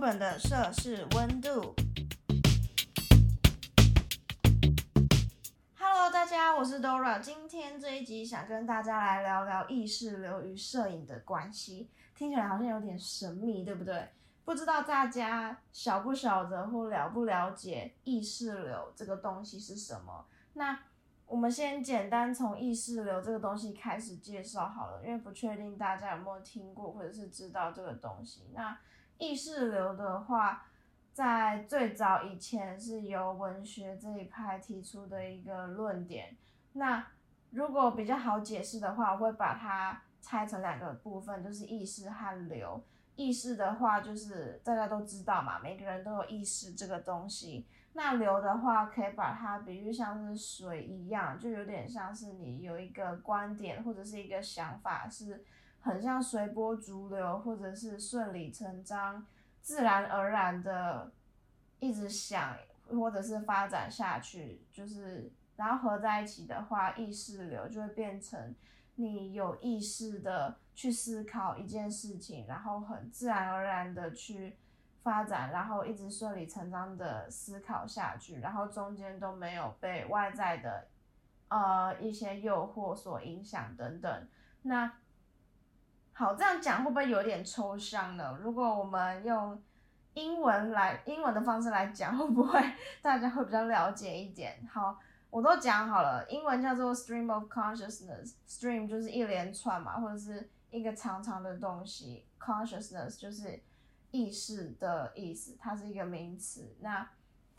本的摄氏温度。Hello，大家，我是 Dora。今天这一集想跟大家来聊聊意识流与摄影的关系，听起来好像有点神秘，对不对？不知道大家晓不晓得或了不了解意识流这个东西是什么？那我们先简单从意识流这个东西开始介绍好了，因为不确定大家有没有听过或者是知道这个东西。那意识流的话，在最早以前是由文学这一派提出的一个论点。那如果比较好解释的话，我会把它拆成两个部分，就是意识和流。意识的话，就是大家都知道嘛，每个人都有意识这个东西。那流的话，可以把它比喻像是水一样，就有点像是你有一个观点或者是一个想法是。很像随波逐流，或者是顺理成章、自然而然的一直想，或者是发展下去，就是然后合在一起的话，意识流就会变成你有意识的去思考一件事情，然后很自然而然的去发展，然后一直顺理成章的思考下去，然后中间都没有被外在的呃一些诱惑所影响等等，那。好，这样讲会不会有点抽象呢？如果我们用英文来英文的方式来讲，会不会 大家会比较了解一点？好，我都讲好了，英文叫做 stream of consciousness，stream 就是一连串嘛，或者是一个长长的东西，consciousness 就是意识的意思，它是一个名词。那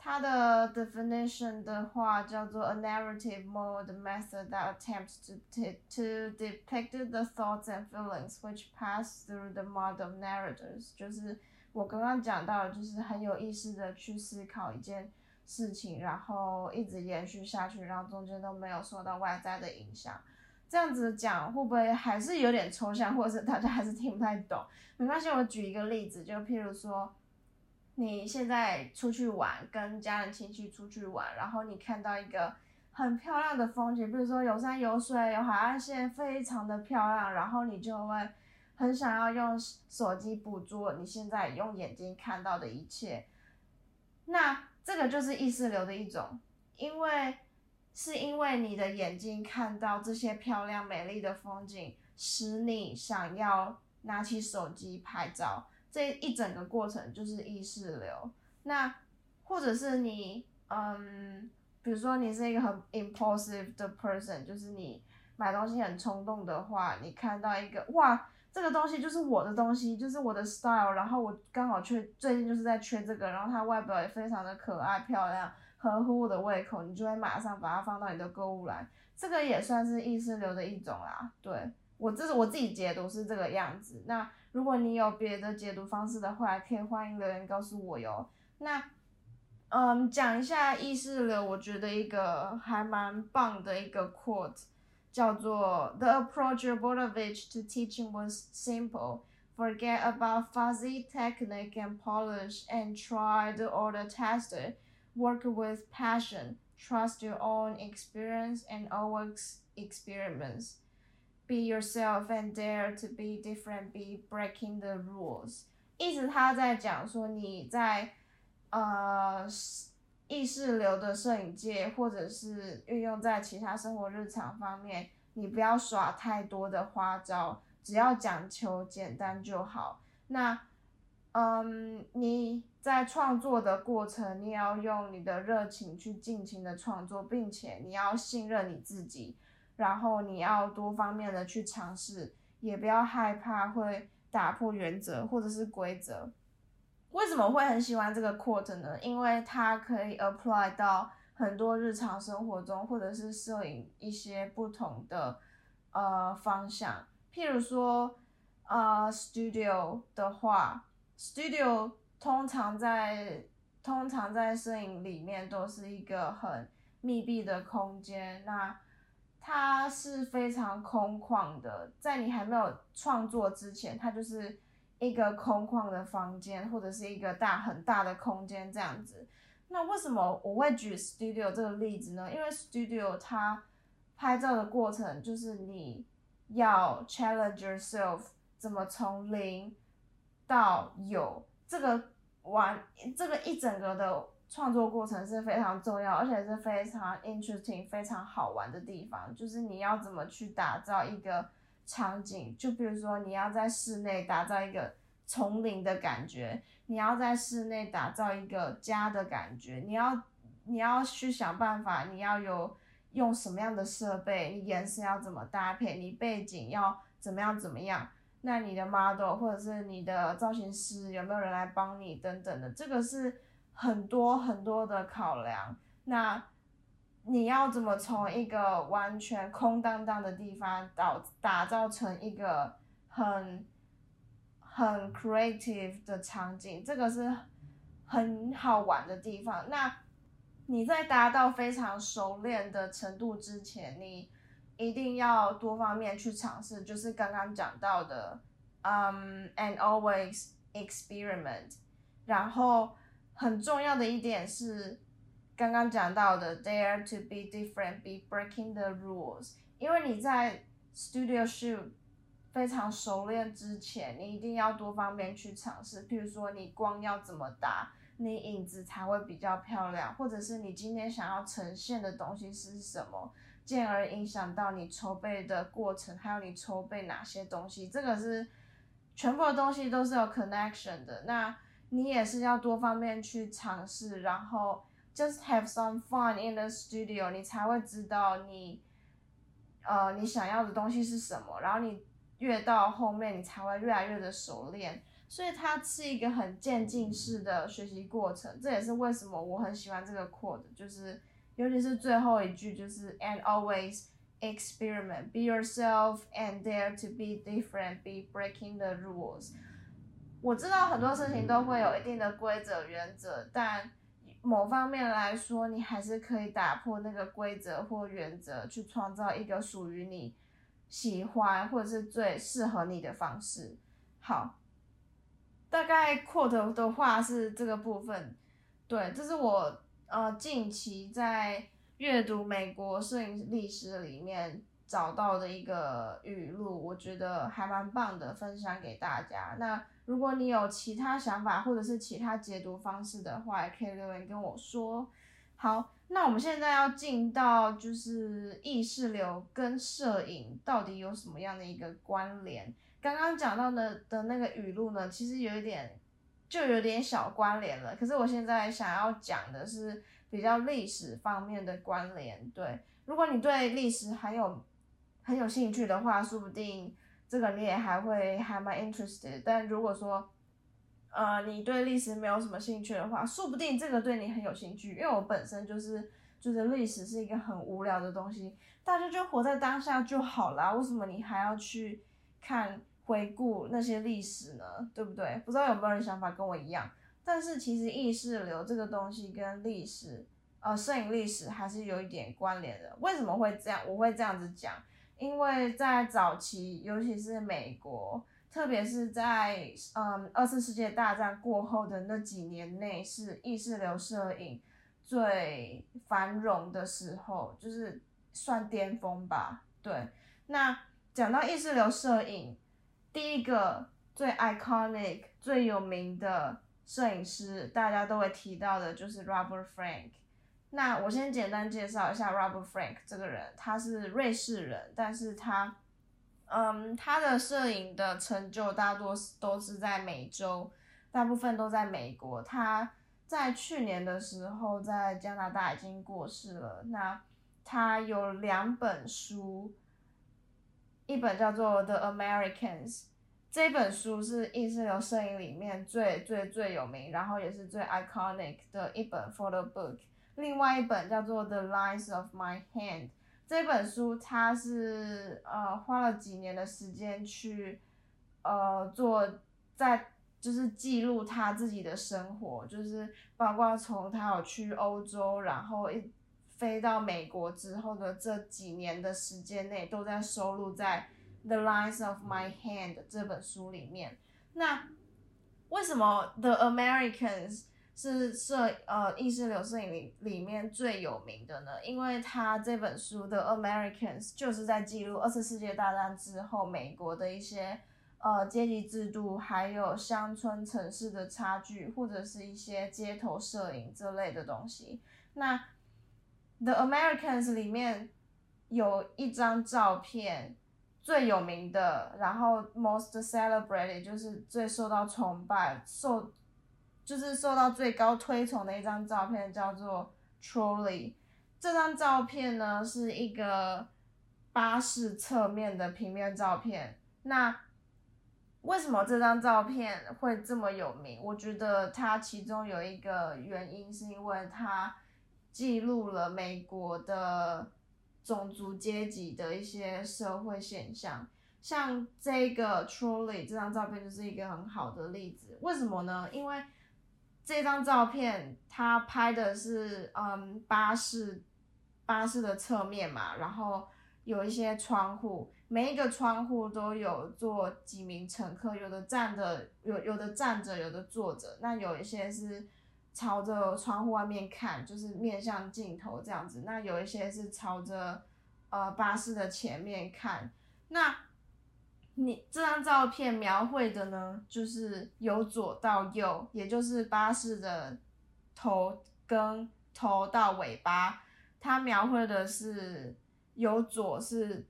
它的 definition 的话叫做 a narrative mode method that attempts to to depict the thoughts and feelings which pass through the mind of narrators，就是我刚刚讲到，就是很有意识的去思考一件事情，然后一直延续下去，然后中间都没有受到外在的影响。这样子讲会不会还是有点抽象，或者是大家还是听不太懂？没关系，我举一个例子，就譬如说。你现在出去玩，跟家人亲戚出去玩，然后你看到一个很漂亮的风景，比如说有山有水，有海岸线，非常的漂亮，然后你就会很想要用手机捕捉你现在用眼睛看到的一切。那这个就是意识流的一种，因为是因为你的眼睛看到这些漂亮美丽的风景，使你想要拿起手机拍照。这一整个过程就是意识流，那或者是你，嗯，比如说你是一个很 impulsive 的 person，就是你买东西很冲动的话，你看到一个哇，这个东西就是我的东西，就是我的 style，然后我刚好缺最近就是在缺这个，然后它外表也非常的可爱漂亮，合乎我的胃口，你就会马上把它放到你的购物篮，这个也算是意识流的一种啦。对我这是我自己解读是这个样子，那。如果你有别的解读方式的话，可以欢迎留言告诉我哟。那，嗯，讲一下意识流，我觉得一个还蛮棒的一个 quote，叫做 "The approach of Borovich to teaching was simple. Forget about fuzzy technique and polish, and try the order tested. Work with passion. Trust your own experience and always experiments." Be yourself and dare to be different. Be breaking the rules. 意思他在讲说你在呃意识流的摄影界，或者是运用在其他生活日常方面，你不要耍太多的花招，只要讲求简单就好。那嗯，你在创作的过程，你要用你的热情去尽情的创作，并且你要信任你自己。然后你要多方面的去尝试，也不要害怕会打破原则或者是规则。为什么会很喜欢这个 quote 呢？因为它可以 apply 到很多日常生活中，或者是摄影一些不同的呃方向。譬如说，呃，studio 的话，studio 通常在通常在摄影里面都是一个很密闭的空间，那。它是非常空旷的，在你还没有创作之前，它就是一个空旷的房间，或者是一个大很大的空间这样子。那为什么我会举 studio 这个例子呢？因为 studio 它拍照的过程就是你要 challenge yourself，怎么从零到有，这个完这个一整个的创作过程是非常重要，而且是非常 interesting、非常好玩的地方。就是你要怎么去打造一个场景，就比如说你要在室内打造一个丛林的感觉，你要在室内打造一个家的感觉，你要你要去想办法，你要有用什么样的设备，你颜色要怎么搭配，你背景要怎么样怎么样。那你的 model 或者是你的造型师有没有人来帮你等等的，这个是很多很多的考量。那你要怎么从一个完全空荡荡的地方导打造成一个很很 creative 的场景？这个是很好玩的地方。那你在达到非常熟练的程度之前，你。一定要多方面去尝试，就是刚刚讲到的，嗯，and always experiment。然后很重要的一点是，刚刚讲到的，dare to be different, be breaking the rules。因为你在 studio shoot 非常熟练之前，你一定要多方面去尝试。譬如说，你光要怎么打，你影子才会比较漂亮，或者是你今天想要呈现的东西是什么。进而影响到你筹备的过程，还有你筹备哪些东西，这个是全部的东西都是有 connection 的。那你也是要多方面去尝试，然后 just have some fun in the studio，你才会知道你呃你想要的东西是什么。然后你越到后面，你才会越来越的熟练。所以它是一个很渐进式的学习过程。这也是为什么我很喜欢这个 quote，就是。尤其是最后一句，就是 and always experiment, be yourself and dare to be different, be breaking the rules。我知道很多事情都会有一定的规则原则，但某方面来说，你还是可以打破那个规则或原则，去创造一个属于你喜欢或者是最适合你的方式。好，大概 quote 的话是这个部分，对，这是我。呃，近期在阅读美国摄影历史里面找到的一个语录，我觉得还蛮棒的，分享给大家。那如果你有其他想法或者是其他解读方式的话，也可以留言跟我说。好，那我们现在要进到就是意识流跟摄影到底有什么样的一个关联？刚刚讲到的的那个语录呢，其实有一点。就有点小关联了，可是我现在想要讲的是比较历史方面的关联。对，如果你对历史还有很有兴趣的话，说不定这个你也还会还蛮 interested。但如果说，呃，你对历史没有什么兴趣的话，说不定这个对你很有兴趣。因为我本身就是觉得历史是一个很无聊的东西，大家就活在当下就好啦。为什么你还要去看？回顾那些历史呢，对不对？不知道有没有人想法跟我一样？但是其实意识流这个东西跟历史，呃，摄影历史还是有一点关联的。为什么会这样？我会这样子讲，因为在早期，尤其是美国，特别是在嗯二次世界大战过后的那几年内，是意识流摄影最繁荣的时候，就是算巅峰吧。对，那讲到意识流摄影。第一个最 iconic、最有名的摄影师，大家都会提到的就是 Robert Frank。那我先简单介绍一下 Robert Frank 这个人，他是瑞士人，但是他，嗯，他的摄影的成就大多都是在美洲，大部分都在美国。他在去年的时候在加拿大已经过世了。那他有两本书。一本叫做《The Americans》，这本书是意识流摄影里面最最最有名，然后也是最 iconic 的一本 photo book。另外一本叫做《The Lines of My Hand》，这本书他是呃花了几年的时间去呃做，在就是记录他自己的生活，就是包括从他有去欧洲，然后一。飞到美国之后的这几年的时间内，都在收录在《The Lines of My Hand》这本书里面。那为什么《The Americans》是摄呃意识流摄影里里面最有名的呢？因为他这本书《的 Americans》就是在记录二次世界大战之后美国的一些呃阶级制度，还有乡村城市的差距，或者是一些街头摄影这类的东西。那《The Americans》里面有一张照片最有名的，然后 most celebrated 就是最受到崇拜、受就是受到最高推崇的一张照片，叫做 Trolley。这张照片呢是一个巴士侧面的平面照片。那为什么这张照片会这么有名？我觉得它其中有一个原因是因为它记录了美国的种族阶级的一些社会现象。像这个 Trolley 这张照片就是一个很好的例子。为什么呢？因为这张照片他拍的是嗯巴士巴士的侧面嘛，然后有一些窗户。每一个窗户都有坐几名乘客，有的站着，有有的站着，有的坐着。那有一些是朝着窗户外面看，就是面向镜头这样子。那有一些是朝着呃巴士的前面看。那你这张照片描绘的呢，就是由左到右，也就是巴士的头跟头到尾巴，它描绘的是由左是。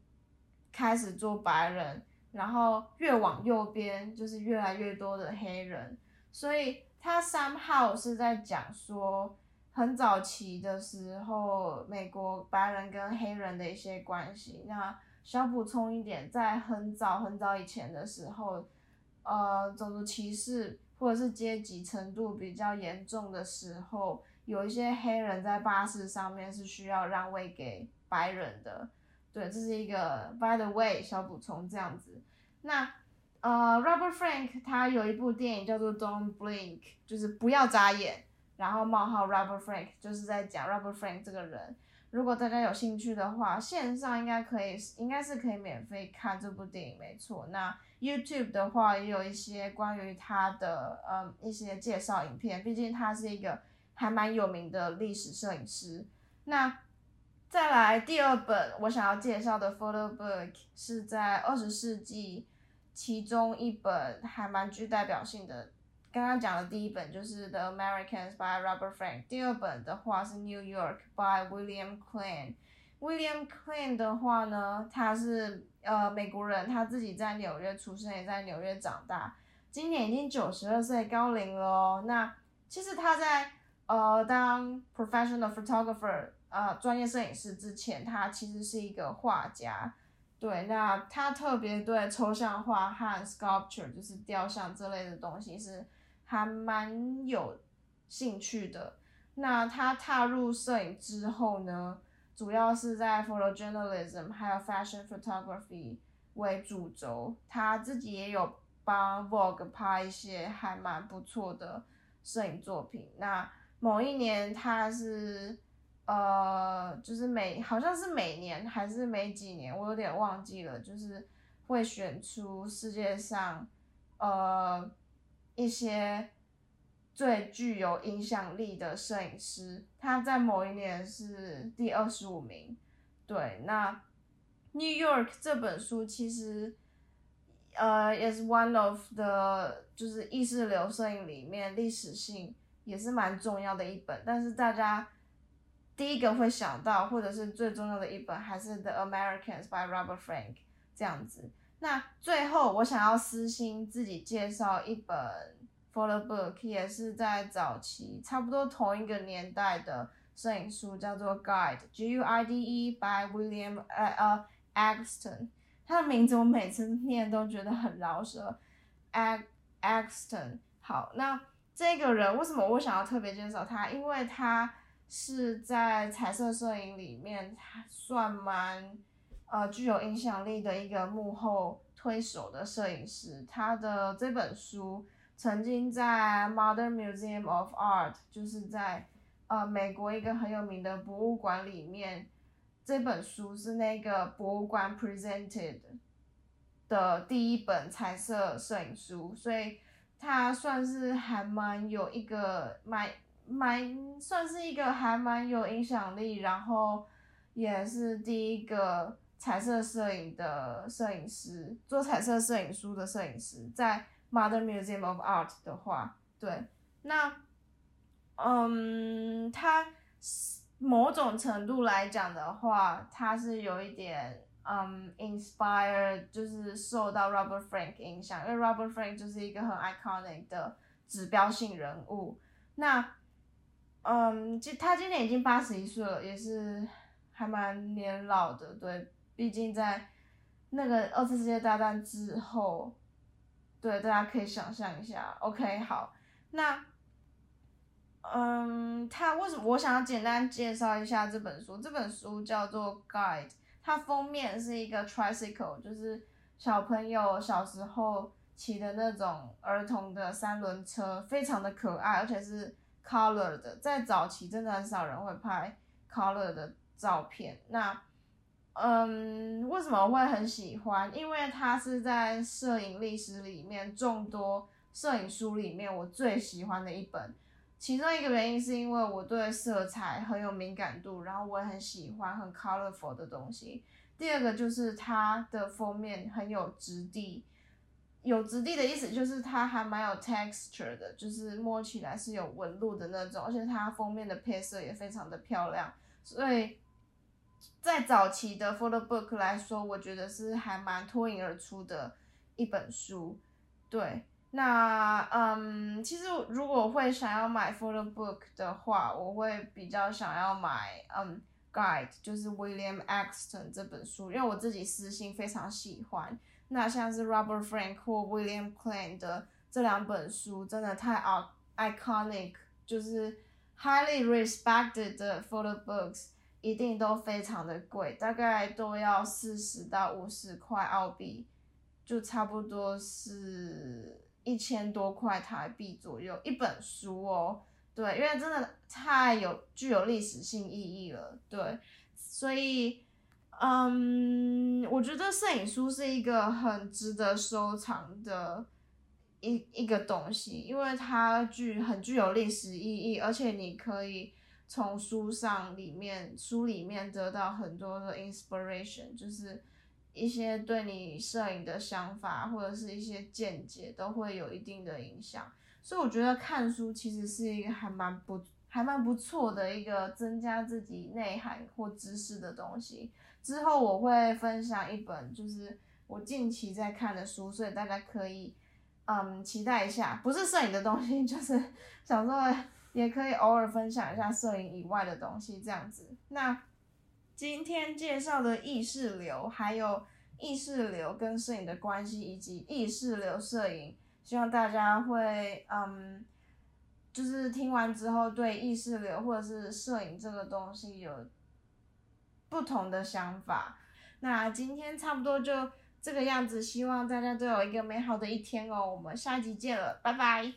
开始做白人，然后越往右边就是越来越多的黑人，所以他三号是在讲说很早期的时候美国白人跟黑人的一些关系。那小补充一点，在很早很早以前的时候，呃，种族歧视或者是阶级程度比较严重的时候，有一些黑人在巴士上面是需要让位给白人的。对，这是一个 by the way 小补充这样子。那呃，Robert Frank 他有一部电影叫做 Don't Blink，就是不要眨眼。然后冒号 Robert Frank 就是在讲 Robert Frank 这个人。如果大家有兴趣的话，线上应该可以，应该是可以免费看这部电影，没错。那 YouTube 的话也有一些关于他的呃一些介绍影片，毕竟他是一个还蛮有名的历史摄影师。那再来第二本我想要介绍的 photo book 是在二十世纪其中一本还蛮具代表性的。刚刚讲的第一本就是 The Americans by Robert Frank，第二本的话是 New York by William Klein。William Klein 的话呢，他是呃美国人，他自己在纽约出生，也在纽约长大，今年已经九十二岁高龄了哦。那其实他在呃当 professional photographer。呃，专业摄影师之前，他其实是一个画家，对，那他特别对抽象画和 sculpture，就是雕像这类的东西是还蛮有兴趣的。那他踏入摄影之后呢，主要是在 photojournalism 还有 fashion photography 为主轴，他自己也有帮 Vogue 拍一些还蛮不错的摄影作品。那某一年他是。呃，就是每好像是每年还是每几年，我有点忘记了，就是会选出世界上呃一些最具有影响力的摄影师。他在某一年是第二十五名。对，那《New York》这本书其实呃也是 one of the 就是意识流摄影里面历史性也是蛮重要的一本，但是大家。第一个会想到，或者是最重要的一本，还是《The Americans》by Robert Frank 这样子。那最后，我想要私心自己介绍一本 photo book，也是在早期差不多同一个年代的摄影书，叫做《Guide》（G U I D E） by William 呃呃 Axton。他的名字我每次念都觉得很饶舌，Ag Axton。好，那这个人为什么我想要特别介绍他？因为他。是在彩色摄影里面算蛮呃具有影响力的一个幕后推手的摄影师。他的这本书曾经在 Modern Museum of Art，就是在呃美国一个很有名的博物馆里面，这本书是那个博物馆 presented 的第一本彩色摄影书，所以它算是还蛮有一个蛮。蛮算是一个还蛮有影响力，然后也是第一个彩色摄影的摄影师，做彩色摄影书的摄影师，在 Modern Museum of Art 的话，对，那，嗯，他某种程度来讲的话，他是有一点，嗯，inspire，就是受到 Robert Frank 影响，因为 Robert Frank 就是一个很 iconic 的指标性人物。那，嗯，今他今年已经八十一岁了，也是还蛮年老的，对。毕竟在那个二次世界大战之后，对大家可以想象一下。OK，好，那嗯，他为什么我想要简单介绍一下这本书？这本书叫做《Guide》，它封面是一个 tricycle，就是小朋友小时候骑的那种儿童的三轮车，非常的可爱，而且是 color 的。在早期真的很少人会拍 color 的照片。那嗯，为什么会很喜欢？因为它是在摄影历史里面众多摄影书里面我最喜欢的一本。其中一个原因是因为我对色彩很有敏感度，然后我也很喜欢很 colorful 的东西。第二个就是它的封面很有质地，有质地的意思就是它还蛮有 texture 的，就是摸起来是有纹路的那种，而且它封面的配色也非常的漂亮，所以。在早期的 photo book 来说，我觉得是还蛮脱颖而出的一本书。对，那嗯，其实如果会想要买 photo book 的话，我会比较想要买嗯 guide，就是 William Axton 这本书，因为我自己私心非常喜欢。那像是 Robert Frank 或 William Klein 的这两本书，真的太 iconic，就是 highly respected 的 photo books。一定都非常的贵，大概都要四十到五十块澳币，就差不多是一千多块台币左右一本书哦。对，因为真的太有具有历史性意义了。对，所以，嗯，我觉得摄影书是一个很值得收藏的一一个东西，因为它具很具有历史意义，而且你可以。从书上里面，书里面得到很多的 inspiration，就是一些对你摄影的想法或者是一些见解都会有一定的影响。所以我觉得看书其实是一个还蛮不还蛮不错的一个增加自己内涵或知识的东西。之后我会分享一本就是我近期在看的书，所以大家可以嗯期待一下，不是摄影的东西，就是想说。也可以偶尔分享一下摄影以外的东西，这样子。那今天介绍的意识流，还有意识流跟摄影的关系，以及意识流摄影，希望大家会嗯，就是听完之后对意识流或者是摄影这个东西有不同的想法。那今天差不多就这个样子，希望大家都有一个美好的一天哦。我们下集见了，拜拜。